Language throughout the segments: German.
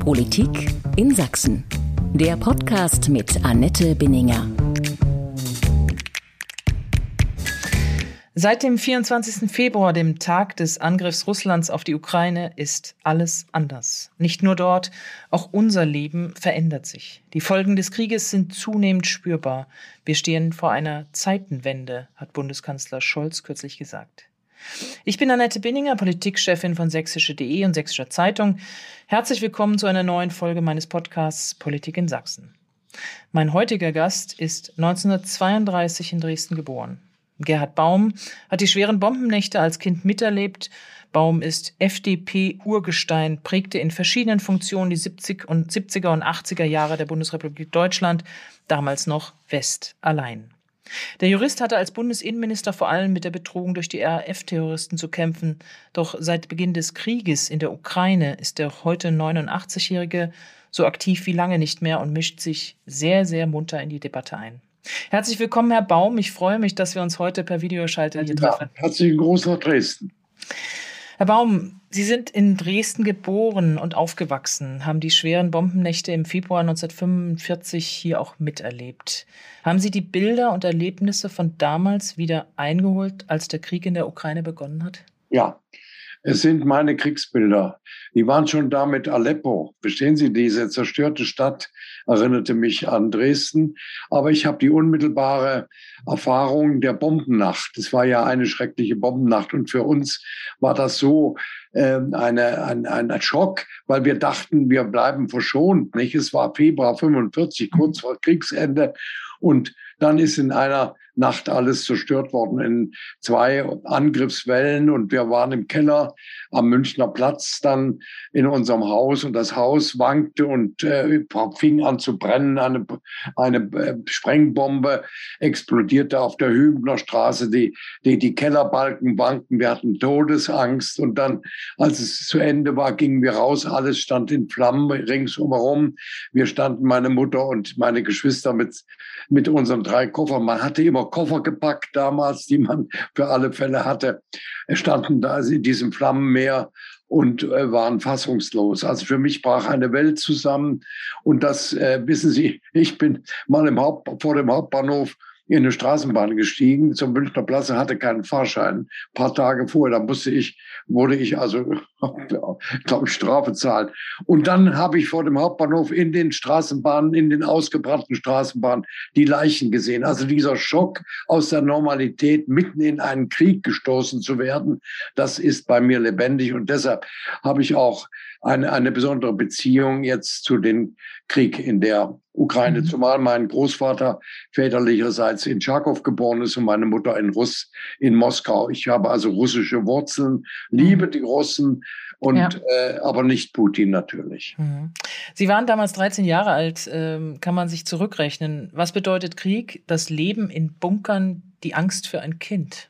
Politik in Sachsen. Der Podcast mit Annette Binninger. Seit dem 24. Februar, dem Tag des Angriffs Russlands auf die Ukraine, ist alles anders. Nicht nur dort, auch unser Leben verändert sich. Die Folgen des Krieges sind zunehmend spürbar. Wir stehen vor einer Zeitenwende, hat Bundeskanzler Scholz kürzlich gesagt. Ich bin Annette Binninger, Politikchefin von sächsische.de und Sächsischer Zeitung. Herzlich willkommen zu einer neuen Folge meines Podcasts Politik in Sachsen. Mein heutiger Gast ist 1932 in Dresden geboren. Gerhard Baum hat die schweren Bombennächte als Kind miterlebt. Baum ist FDP-Urgestein, prägte in verschiedenen Funktionen die 70 und 70er und 80er Jahre der Bundesrepublik Deutschland, damals noch West allein. Der Jurist hatte als Bundesinnenminister vor allem mit der Bedrohung durch die RAF-Terroristen zu kämpfen. Doch seit Beginn des Krieges in der Ukraine ist der heute 89-Jährige so aktiv wie lange nicht mehr und mischt sich sehr, sehr munter in die Debatte ein. Herzlich willkommen, Herr Baum. Ich freue mich, dass wir uns heute per Videoschalte hier treffen. herzlichen Gruß nach Dresden. Herr Baum, Sie sind in Dresden geboren und aufgewachsen, haben die schweren Bombennächte im Februar 1945 hier auch miterlebt. Haben Sie die Bilder und Erlebnisse von damals wieder eingeholt, als der Krieg in der Ukraine begonnen hat? Ja, es sind meine Kriegsbilder. Die waren schon da mit Aleppo. Verstehen Sie, diese zerstörte Stadt erinnerte mich an Dresden. Aber ich habe die unmittelbare Erfahrung der Bombennacht. Es war ja eine schreckliche Bombennacht. Und für uns war das so äh, eine, ein, ein Schock, weil wir dachten, wir bleiben verschont. Nicht? Es war Februar 45, kurz vor Kriegsende. Und dann ist in einer Nacht alles zerstört worden in zwei Angriffswellen und wir waren im Keller am Münchner Platz dann in unserem Haus und das Haus wankte und äh, fing an zu brennen. Eine, eine äh, Sprengbombe explodierte auf der Hübner Straße. Die, die, die Kellerbalken wankten. Wir hatten Todesangst und dann, als es zu Ende war, gingen wir raus. Alles stand in Flammen ringsumherum. Wir standen, meine Mutter und meine Geschwister mit, mit unseren drei Koffern. Man hatte immer Koffer gepackt damals, die man für alle Fälle hatte, standen da in diesem Flammenmeer und äh, waren fassungslos. Also für mich brach eine Welt zusammen. Und das äh, wissen Sie, ich bin mal im Haupt, vor dem Hauptbahnhof in eine Straßenbahn gestiegen zum Münchner Platz und hatte keinen Fahrschein. Ein paar Tage vorher, da musste ich, wurde ich also, glaube ich, Strafe zahlen. Und dann habe ich vor dem Hauptbahnhof in den Straßenbahnen, in den ausgebrannten Straßenbahnen die Leichen gesehen. Also dieser Schock aus der Normalität mitten in einen Krieg gestoßen zu werden, das ist bei mir lebendig. Und deshalb habe ich auch eine, eine besondere Beziehung jetzt zu dem Krieg in der Ukraine, mhm. zumal mein Großvater väterlicherseits in Charkow geboren ist und meine Mutter in Russ in Moskau. Ich habe also russische Wurzeln, liebe mhm. die Russen und ja. äh, aber nicht Putin natürlich. Mhm. Sie waren damals 13 Jahre alt, ähm, kann man sich zurückrechnen. Was bedeutet Krieg? Das Leben in Bunkern, die Angst für ein Kind.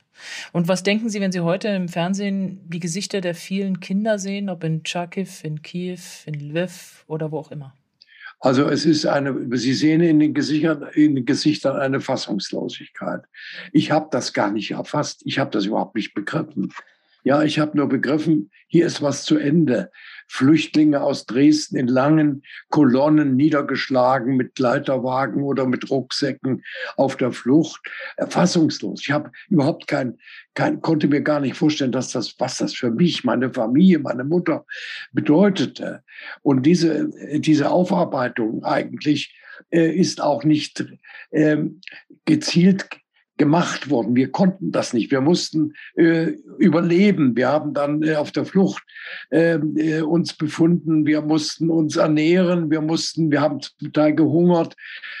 Und was denken Sie, wenn Sie heute im Fernsehen die Gesichter der vielen Kinder sehen, ob in Charkiw, in Kiew, in Lviv oder wo auch immer? Also es ist eine, Sie sehen in den Gesichtern, in den Gesichtern eine Fassungslosigkeit. Ich habe das gar nicht erfasst. Ich habe das überhaupt nicht begriffen. Ja, ich habe nur begriffen, hier ist was zu Ende. Flüchtlinge aus Dresden in langen Kolonnen niedergeschlagen mit Leiterwagen oder mit Rucksäcken auf der Flucht. Erfassungslos. Ich habe überhaupt kein, kein, konnte mir gar nicht vorstellen, dass das, was das für mich, meine Familie, meine Mutter bedeutete. Und diese, diese Aufarbeitung eigentlich äh, ist auch nicht äh, gezielt gemacht worden. Wir konnten das nicht. Wir mussten äh, überleben. Wir haben dann äh, auf der Flucht ähm, äh, uns befunden. Wir mussten uns ernähren. Wir mussten, wir haben zum Teil gehungert.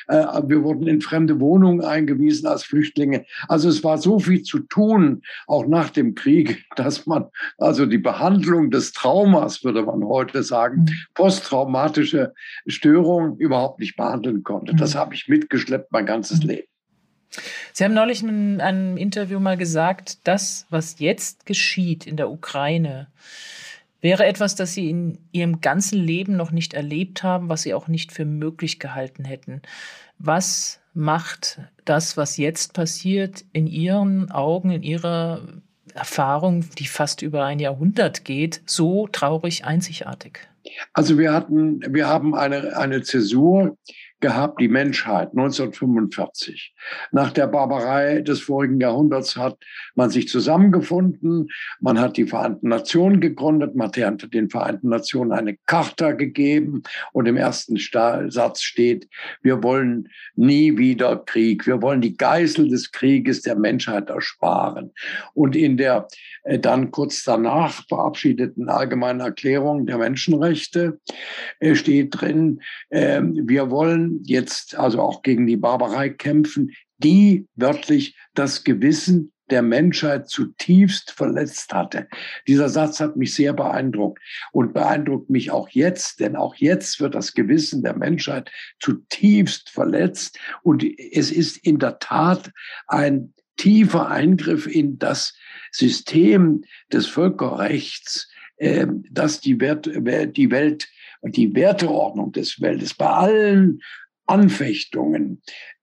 Äh, wir wurden in fremde Wohnungen eingewiesen als Flüchtlinge. Also es war so viel zu tun, auch nach dem Krieg, dass man also die Behandlung des Traumas, würde man heute sagen, mhm. posttraumatische Störung überhaupt nicht behandeln konnte. Das mhm. habe ich mitgeschleppt mein ganzes mhm. Leben. Sie haben neulich in einem Interview mal gesagt, das, was jetzt geschieht in der Ukraine, wäre etwas, das Sie in Ihrem ganzen Leben noch nicht erlebt haben, was Sie auch nicht für möglich gehalten hätten. Was macht das, was jetzt passiert, in Ihren Augen, in Ihrer Erfahrung, die fast über ein Jahrhundert geht, so traurig einzigartig? Also wir hatten, wir haben eine, eine Zäsur gehabt, die Menschheit 1945. Nach der Barbarei des vorigen Jahrhunderts hat man sich zusammengefunden, man hat die Vereinten Nationen gegründet, man hat den Vereinten Nationen eine Charta gegeben und im ersten Satz steht, wir wollen nie wieder Krieg, wir wollen die Geißel des Krieges der Menschheit ersparen. Und in der äh, dann kurz danach verabschiedeten Allgemeinen Erklärung der Menschenrechte äh, steht drin, äh, wir wollen jetzt also auch gegen die Barbarei kämpfen, die wörtlich das Gewissen der Menschheit zutiefst verletzt hatte. Dieser Satz hat mich sehr beeindruckt und beeindruckt mich auch jetzt, denn auch jetzt wird das Gewissen der Menschheit zutiefst verletzt und es ist in der Tat ein tiefer Eingriff in das System des Völkerrechts, äh, das die, Welt, die Welt die Werteordnung des Weltes bei allen Anfechtungen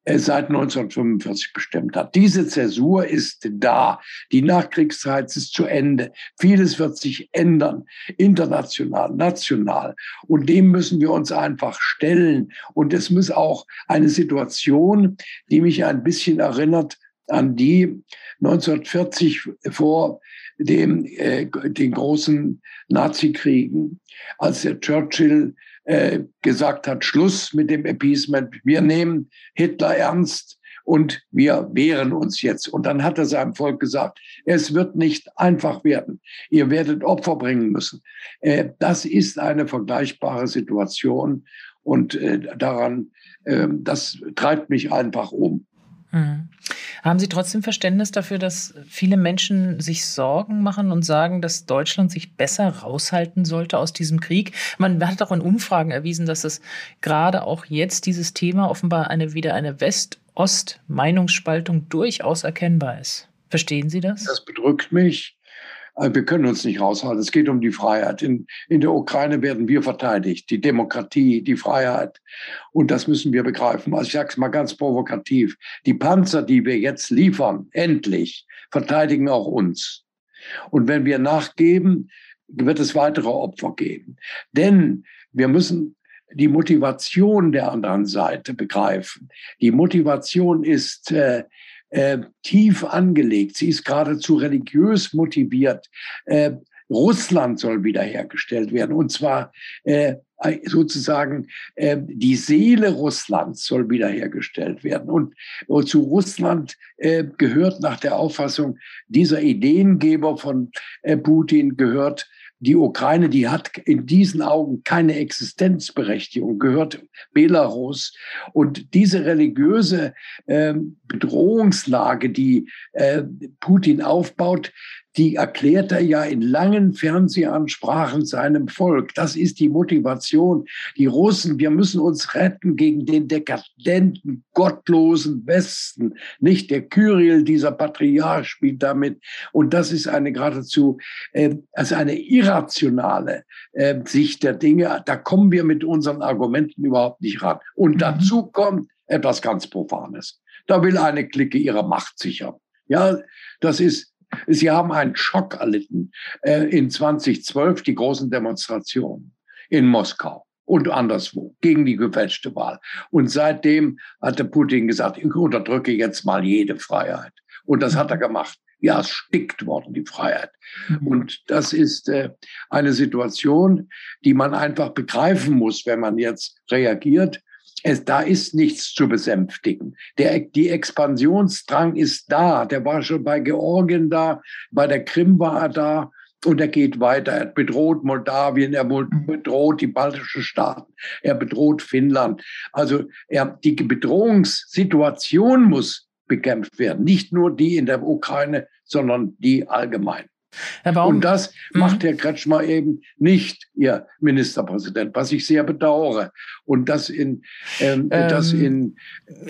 äh, seit 1945 bestimmt hat. Diese Zäsur ist da. Die Nachkriegszeit ist zu Ende. Vieles wird sich ändern, international, national. Und dem müssen wir uns einfach stellen. Und es muss auch eine Situation, die mich ein bisschen erinnert an die 1940 vor dem, äh, den großen Nazikriegen, als der Churchill äh, gesagt hat, Schluss mit dem Appeasement, wir nehmen Hitler ernst und wir wehren uns jetzt. Und dann hat er seinem Volk gesagt, es wird nicht einfach werden. Ihr werdet Opfer bringen müssen. Äh, das ist eine vergleichbare Situation und äh, daran, äh, das treibt mich einfach um. Mhm. Haben Sie trotzdem Verständnis dafür, dass viele Menschen sich Sorgen machen und sagen, dass Deutschland sich besser raushalten sollte aus diesem Krieg? Man hat auch in Umfragen erwiesen, dass es gerade auch jetzt dieses Thema offenbar eine wieder eine West-Ost-Meinungsspaltung durchaus erkennbar ist. Verstehen Sie das? Das bedrückt mich. Äh, wir können uns nicht raushalten. Es geht um die Freiheit. In, in der Ukraine werden wir verteidigt, die Demokratie, die Freiheit. Und das müssen wir begreifen. Also ich sage es mal ganz provokativ. Die Panzer, die wir jetzt liefern, endlich, verteidigen auch uns. Und wenn wir nachgeben, wird es weitere Opfer geben. Denn wir müssen die Motivation der anderen Seite begreifen. Die Motivation ist, äh, äh, tief angelegt. Sie ist geradezu religiös motiviert. Äh, Russland soll wiederhergestellt werden. Und zwar äh, sozusagen äh, die Seele Russlands soll wiederhergestellt werden. Und, und zu Russland äh, gehört nach der Auffassung dieser Ideengeber von äh, Putin gehört die Ukraine, die hat in diesen Augen keine Existenzberechtigung, gehört Belarus. Und diese religiöse äh, Bedrohungslage, die äh, Putin aufbaut, die erklärt er ja in langen Fernsehansprachen seinem Volk. Das ist die Motivation. Die Russen, wir müssen uns retten gegen den dekadenten, gottlosen Westen. Nicht der Kyrill, dieser Patriarch spielt damit. Und das ist eine geradezu, äh, also eine irrationale äh, Sicht der Dinge. Da kommen wir mit unseren Argumenten überhaupt nicht ran. Und mhm. dazu kommt etwas ganz Profanes. Da will eine Clique ihre Macht sichern. Ja, das ist Sie haben einen Schock erlitten äh, in 2012, die großen Demonstrationen in Moskau und anderswo gegen die gefälschte Wahl. Und seitdem hatte Putin gesagt, ich unterdrücke jetzt mal jede Freiheit. Und das hat er gemacht. Ja, es stickt worden, die Freiheit. Mhm. Und das ist äh, eine Situation, die man einfach begreifen muss, wenn man jetzt reagiert es, da ist nichts zu besänftigen. Der, die Expansionsdrang ist da. Der war schon bei Georgien da, bei der Krim war er da und er geht weiter. Er bedroht Moldawien, er mhm. bedroht die baltischen Staaten, er bedroht Finnland. Also er, die Bedrohungssituation muss bekämpft werden. Nicht nur die in der Ukraine, sondern die allgemein. Und das mhm. macht Herr Kretschmer eben nicht, Ihr Ministerpräsident, was ich sehr bedauere. Und das in, ähm, ähm, das in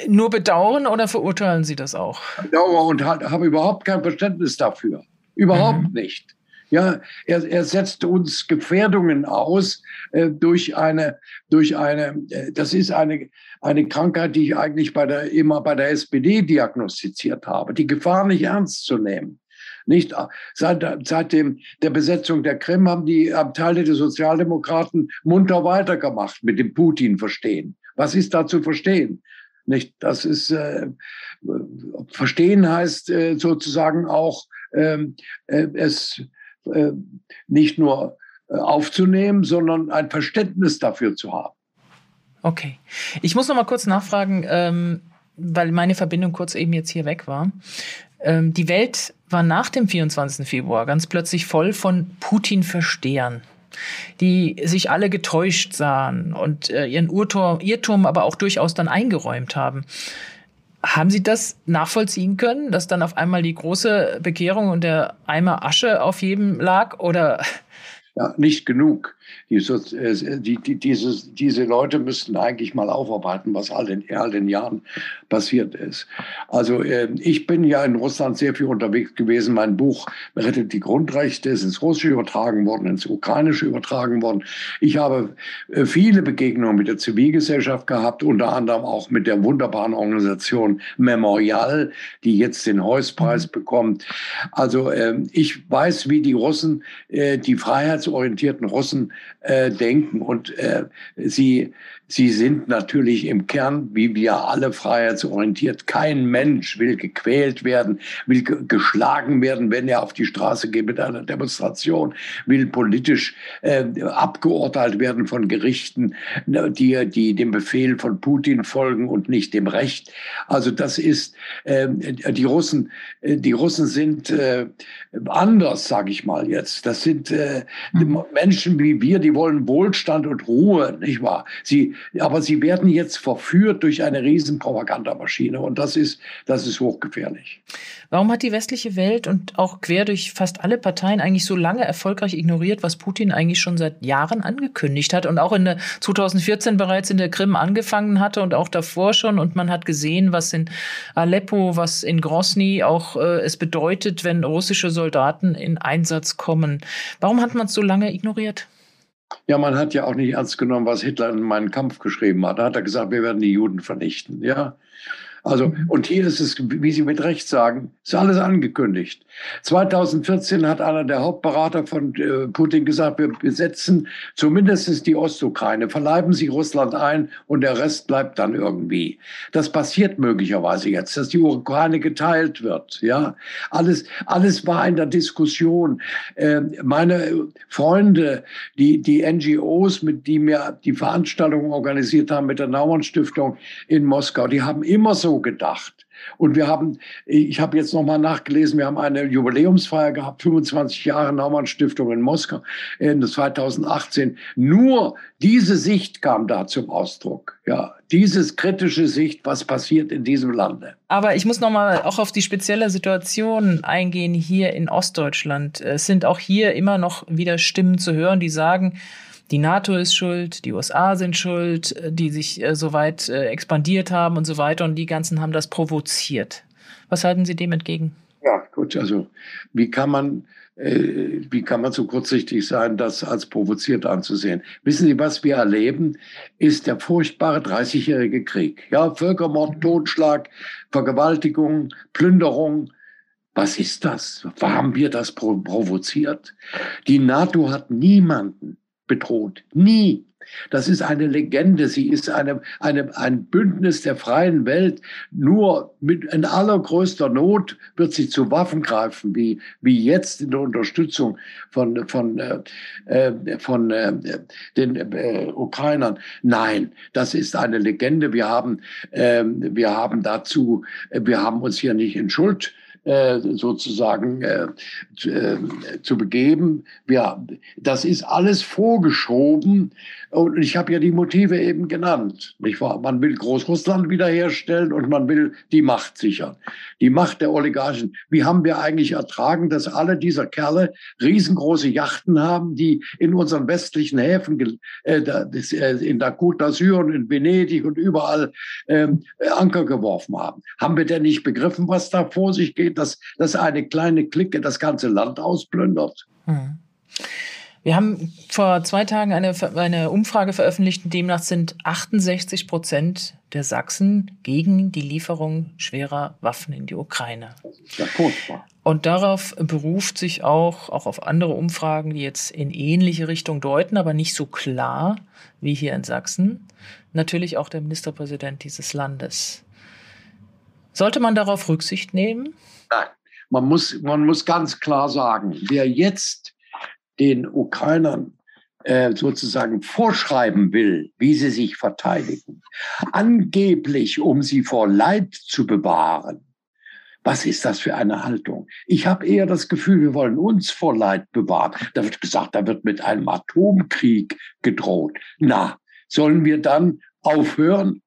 nur bedauern oder verurteilen Sie das auch? Bedauere und habe überhaupt kein Verständnis dafür. Überhaupt mhm. nicht. Ja, er, er setzt uns Gefährdungen aus äh, durch eine, durch eine, äh, das ist eine, eine Krankheit, die ich eigentlich bei der, immer bei der SPD diagnostiziert habe, die Gefahr nicht ernst zu nehmen. Nicht seit, seit dem, der Besetzung der Krim haben die Abteile der Sozialdemokraten munter weitergemacht mit dem Putin verstehen. Was ist da zu verstehen? Nicht, das ist äh, verstehen heißt äh, sozusagen auch ähm, äh, es äh, nicht nur äh, aufzunehmen, sondern ein Verständnis dafür zu haben. Okay, ich muss noch mal kurz nachfragen, ähm, weil meine Verbindung kurz eben jetzt hier weg war. Ähm, die Welt war nach dem 24. Februar ganz plötzlich voll von Putin-Verstehern die sich alle getäuscht sahen und äh, ihren Urturm, Irrtum aber auch durchaus dann eingeräumt haben. Haben Sie das nachvollziehen können, dass dann auf einmal die große Bekehrung und der Eimer Asche auf jedem lag? Oder ja, nicht genug. Die, äh, die, die, dieses, diese Leute müssten eigentlich mal aufarbeiten, was all in all den Jahren passiert ist. Also äh, ich bin ja in Russland sehr viel unterwegs gewesen. Mein Buch Rettet die Grundrechte ist ins Russische übertragen worden, ins Ukrainische übertragen worden. Ich habe äh, viele Begegnungen mit der Zivilgesellschaft gehabt, unter anderem auch mit der wunderbaren Organisation Memorial, die jetzt den Heuss-Preis mhm. bekommt. Also äh, ich weiß, wie die Russen, äh, die freiheitsorientierten Russen äh, denken. Und äh, sie Sie sind natürlich im Kern, wie wir alle freiheitsorientiert. Kein Mensch will gequält werden, will geschlagen werden, wenn er auf die Straße geht mit einer Demonstration, will politisch äh, abgeurteilt werden von Gerichten, ne, die, die dem Befehl von Putin folgen und nicht dem Recht. Also das ist, äh, die Russen, äh, die Russen sind äh, anders, sage ich mal jetzt. Das sind äh, Menschen wie wir, die wollen Wohlstand und Ruhe, nicht wahr? Sie aber sie werden jetzt verführt durch eine riesen Propagandamaschine und das ist, das ist hochgefährlich. Warum hat die westliche Welt und auch quer durch fast alle Parteien eigentlich so lange erfolgreich ignoriert, was Putin eigentlich schon seit Jahren angekündigt hat und auch in der 2014 bereits in der Krim angefangen hatte und auch davor schon und man hat gesehen, was in Aleppo, was in Grosny auch äh, es bedeutet, wenn russische Soldaten in Einsatz kommen. Warum hat man es so lange ignoriert? Ja, man hat ja auch nicht ernst genommen, was Hitler in meinen Kampf geschrieben hat. Da hat er gesagt, wir werden die Juden vernichten. Ja, also, und hier ist es, wie Sie mit Recht sagen, ist alles angekündigt. 2014 hat einer der Hauptberater von äh, Putin gesagt, wir besetzen zumindest die Ostukraine, verleiben Sie Russland ein und der Rest bleibt dann irgendwie. Das passiert möglicherweise jetzt, dass die Ukraine geteilt wird. Ja, alles, alles war in der Diskussion. Äh, meine Freunde, die, die NGOs, mit die mir die Veranstaltungen organisiert haben mit der Naumann Stiftung in Moskau, die haben immer so gedacht. Und wir haben, ich habe jetzt nochmal nachgelesen, wir haben eine Jubiläumsfeier gehabt, 25 Jahre Naumann Stiftung in Moskau, Ende 2018. Nur diese Sicht kam da zum Ausdruck. Ja, dieses kritische Sicht, was passiert in diesem Lande. Aber ich muss nochmal auch auf die spezielle Situation eingehen hier in Ostdeutschland. Es sind auch hier immer noch wieder Stimmen zu hören, die sagen, die NATO ist schuld, die USA sind schuld, äh, die sich äh, so weit äh, expandiert haben und so weiter und die ganzen haben das provoziert. Was halten Sie dem entgegen? Ja, gut, also wie kann man äh, wie kann man so kurzsichtig sein, das als provoziert anzusehen? Wissen Sie, was wir erleben, ist der furchtbare 30-jährige Krieg. Ja, Völkermord, Totschlag, Vergewaltigung, Plünderung. Was ist das? Haben wir das provoziert? Die NATO hat niemanden bedroht. Nie. Das ist eine Legende. Sie ist eine, eine, ein Bündnis der freien Welt. Nur mit in allergrößter Not wird sie zu Waffen greifen, wie, wie jetzt in der Unterstützung von, von, äh, äh von äh, den äh, Ukrainern. Nein, das ist eine Legende. Wir haben, äh, wir haben dazu, wir haben uns hier nicht in Schuld äh, sozusagen äh, äh, zu begeben. Ja, das ist alles vorgeschoben und ich habe ja die Motive eben genannt. Nicht wahr? Man will Großrussland wiederherstellen und man will die Macht sichern. Die Macht der Oligarchen. Wie haben wir eigentlich ertragen, dass alle dieser Kerle riesengroße Yachten haben, die in unseren westlichen Häfen, äh, äh in d'Azur und in Venedig und überall äh, Anker geworfen haben? Haben wir denn nicht begriffen, was da vor sich geht, dass, dass eine kleine Clique das ganze Land ausplündert? Hm. Wir haben vor zwei Tagen eine, eine Umfrage veröffentlicht, demnach sind 68 Prozent der Sachsen gegen die Lieferung schwerer Waffen in die Ukraine. Ja. Und darauf beruft sich auch, auch auf andere Umfragen, die jetzt in ähnliche Richtung deuten, aber nicht so klar wie hier in Sachsen, natürlich auch der Ministerpräsident dieses Landes. Sollte man darauf Rücksicht nehmen? Nein, man muss, man muss ganz klar sagen, wer jetzt den Ukrainern äh, sozusagen vorschreiben will, wie sie sich verteidigen, angeblich um sie vor Leid zu bewahren, was ist das für eine Haltung? Ich habe eher das Gefühl, wir wollen uns vor Leid bewahren. Da wird gesagt, da wird mit einem Atomkrieg gedroht. Na, sollen wir dann aufhören,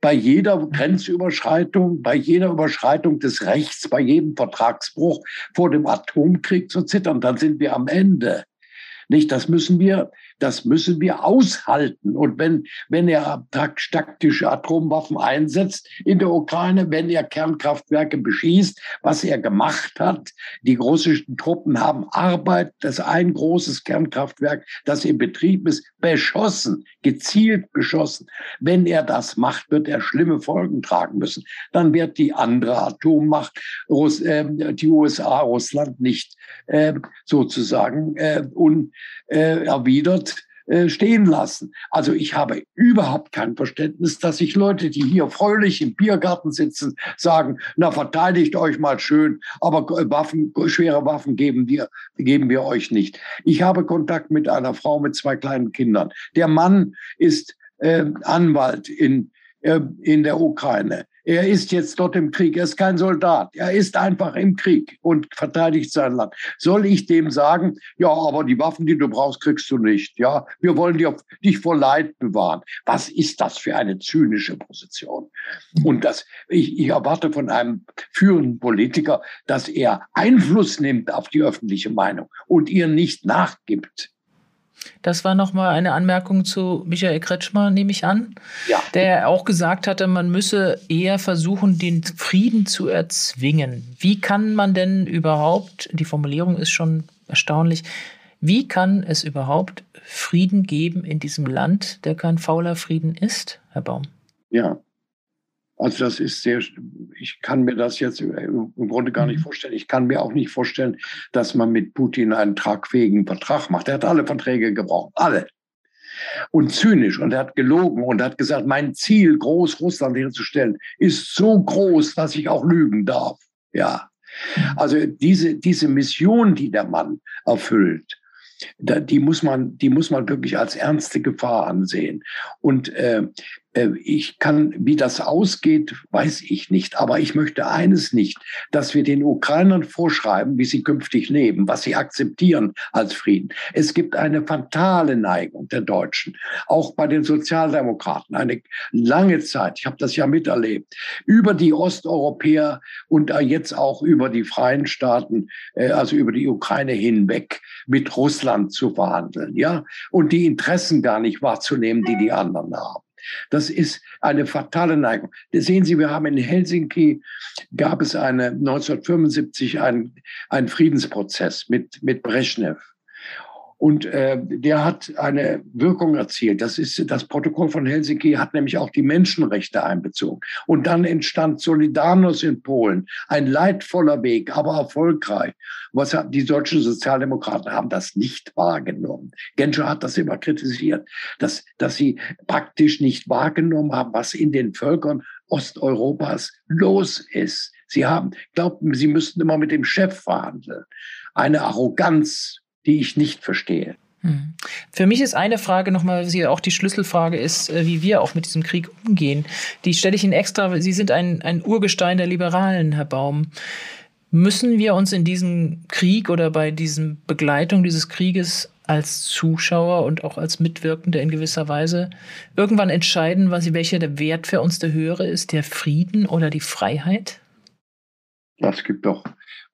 bei jeder Grenzüberschreitung, bei jeder Überschreitung des Rechts, bei jedem Vertragsbruch vor dem Atomkrieg zu zittern? Dann sind wir am Ende. Nicht, das müssen wir, das müssen wir aushalten. Und wenn, wenn er taktische Atomwaffen einsetzt in der Ukraine, wenn er Kernkraftwerke beschießt, was er gemacht hat, die russischen Truppen haben Arbeit, das ein großes Kernkraftwerk, das in Betrieb ist, beschossen, gezielt beschossen. Wenn er das macht, wird er schlimme Folgen tragen müssen. Dann wird die andere Atommacht, Russ, äh, die USA, Russland nicht äh, sozusagen äh, unerwidert äh, stehen lassen. Also ich habe überhaupt kein Verständnis, dass sich Leute, die hier fröhlich im Biergarten sitzen, sagen, na verteidigt euch mal schön, aber Waffen, schwere Waffen geben wir, geben wir euch nicht. Ich habe Kontakt mit einer Frau mit zwei kleinen Kindern. Der Mann ist äh, Anwalt in, äh, in der Ukraine. Er ist jetzt dort im Krieg. Er ist kein Soldat. Er ist einfach im Krieg und verteidigt sein Land. Soll ich dem sagen, ja, aber die Waffen, die du brauchst, kriegst du nicht. Ja, wir wollen dich vor Leid bewahren. Was ist das für eine zynische Position? Und das, ich, ich erwarte von einem führenden Politiker, dass er Einfluss nimmt auf die öffentliche Meinung und ihr nicht nachgibt. Das war nochmal eine Anmerkung zu Michael Kretschmer, nehme ich an, ja. der auch gesagt hatte, man müsse eher versuchen, den Frieden zu erzwingen. Wie kann man denn überhaupt, die Formulierung ist schon erstaunlich, wie kann es überhaupt Frieden geben in diesem Land, der kein fauler Frieden ist, Herr Baum? Ja, also das ist sehr, ich kann mir das jetzt im Grunde gar nicht mhm. vorstellen. Ich kann mir auch nicht vorstellen, dass man mit Putin einen tragfähigen Vertrag macht. Er hat alle Verträge gebrochen, alle. Und zynisch und er hat gelogen und hat gesagt, mein Ziel, Großrussland herzustellen, ist so groß, dass ich auch lügen darf. Ja. Also diese, diese Mission, die der Mann erfüllt, die muss man, die muss man wirklich als ernste Gefahr ansehen. Und äh, ich kann, wie das ausgeht, weiß ich nicht. Aber ich möchte eines nicht, dass wir den Ukrainern vorschreiben, wie sie künftig leben, was sie akzeptieren als Frieden. Es gibt eine fatale Neigung der Deutschen, auch bei den Sozialdemokraten, eine lange Zeit, ich habe das ja miterlebt, über die Osteuropäer und jetzt auch über die freien Staaten, äh, also über die Ukraine hinweg mit Russland zu verhandeln, ja, und die Interessen gar nicht wahrzunehmen, die die anderen haben. Das ist eine fatale Neigung. Sehen Sie, wir haben in Helsinki, gab es eine 1975 einen, einen Friedensprozess mit, mit Brezhnev. Und äh, der hat eine Wirkung erzielt. Das ist das Protokoll von Helsinki hat nämlich auch die Menschenrechte einbezogen. Und dann entstand Solidarność in Polen, ein leidvoller Weg, aber erfolgreich. Was hat, die deutschen Sozialdemokraten haben das nicht wahrgenommen. Genscher hat das immer kritisiert, dass, dass sie praktisch nicht wahrgenommen haben, was in den Völkern Osteuropas los ist. Sie haben, glaubten, sie müssten immer mit dem Chef verhandeln. Eine Arroganz, die ich nicht verstehe. Hm. Für mich ist eine Frage nochmal, sie auch die Schlüsselfrage ist, äh, wie wir auch mit diesem Krieg umgehen. Die stelle ich Ihnen extra. Sie sind ein, ein Urgestein der Liberalen, Herr Baum. Müssen wir uns in diesem Krieg oder bei diesem Begleitung dieses Krieges als Zuschauer und auch als Mitwirkende in gewisser Weise irgendwann entscheiden, was, welcher der Wert für uns der höhere ist, der Frieden oder die Freiheit? Das gibt doch,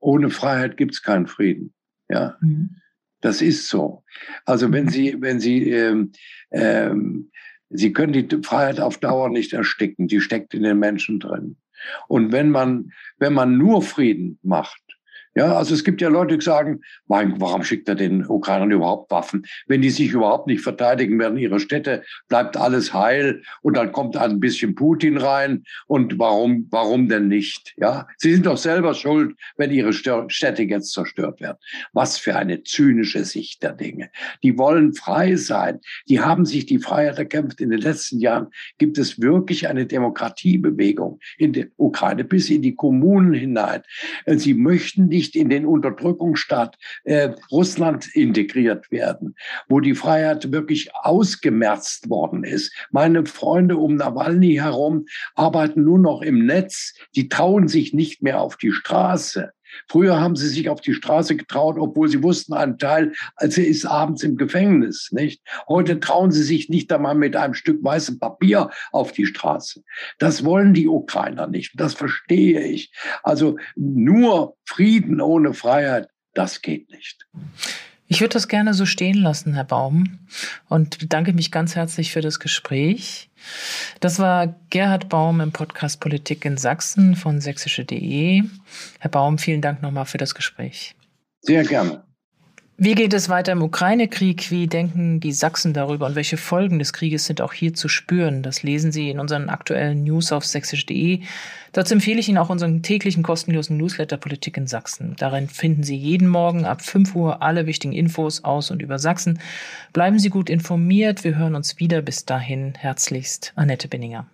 ohne Freiheit gibt es keinen Frieden. Ja. Mhm. Das ist so. Also wenn. Sie, wenn Sie, ähm, ähm, Sie können die Freiheit auf Dauer nicht ersticken. Die steckt in den Menschen drin. Und wenn man, wenn man nur Frieden macht, Ja, also es gibt ja Leute, die sagen, mein, warum schickt er den Ukrainern überhaupt Waffen? Wenn die sich überhaupt nicht verteidigen werden, ihre Städte, bleibt alles heil und dann kommt ein bisschen Putin rein und warum, warum denn nicht? Ja, sie sind doch selber schuld, wenn ihre Städte jetzt zerstört werden. Was für eine zynische Sicht der Dinge. Die wollen frei sein. Die haben sich die Freiheit erkämpft. In den letzten Jahren gibt es wirklich eine Demokratiebewegung in der Ukraine bis in die Kommunen hinein. Sie möchten nicht nicht in den Unterdrückungsstaat äh, Russland integriert werden, wo die Freiheit wirklich ausgemerzt worden ist. Meine Freunde um Nawalny herum arbeiten nur noch im Netz, die trauen sich nicht mehr auf die Straße. Früher haben sie sich auf die Straße getraut, obwohl sie wussten, ein Teil, als er ist abends im Gefängnis, nicht? Heute trauen sie sich nicht einmal mit einem Stück weißem Papier auf die Straße. Das wollen die Ukrainer nicht. Das verstehe ich. Also nur Frieden ohne Freiheit, das geht nicht. Ich würde das gerne so stehen lassen, Herr Baum, und bedanke mich ganz herzlich für das Gespräch. Das war Gerhard Baum im Podcast Politik in Sachsen von sächsische.de. Herr Baum, vielen Dank nochmal für das Gespräch. Sehr gerne. Wie geht es weiter im Ukraine-Krieg? Wie denken die Sachsen darüber und welche Folgen des Krieges sind auch hier zu spüren? Das lesen Sie in unseren aktuellen News auf sächsisch.de. Dazu empfehle ich Ihnen auch unseren täglichen kostenlosen Newsletter Politik in Sachsen. Darin finden Sie jeden Morgen ab 5 Uhr alle wichtigen Infos aus und über Sachsen. Bleiben Sie gut informiert. Wir hören uns wieder. Bis dahin herzlichst Annette Binninger.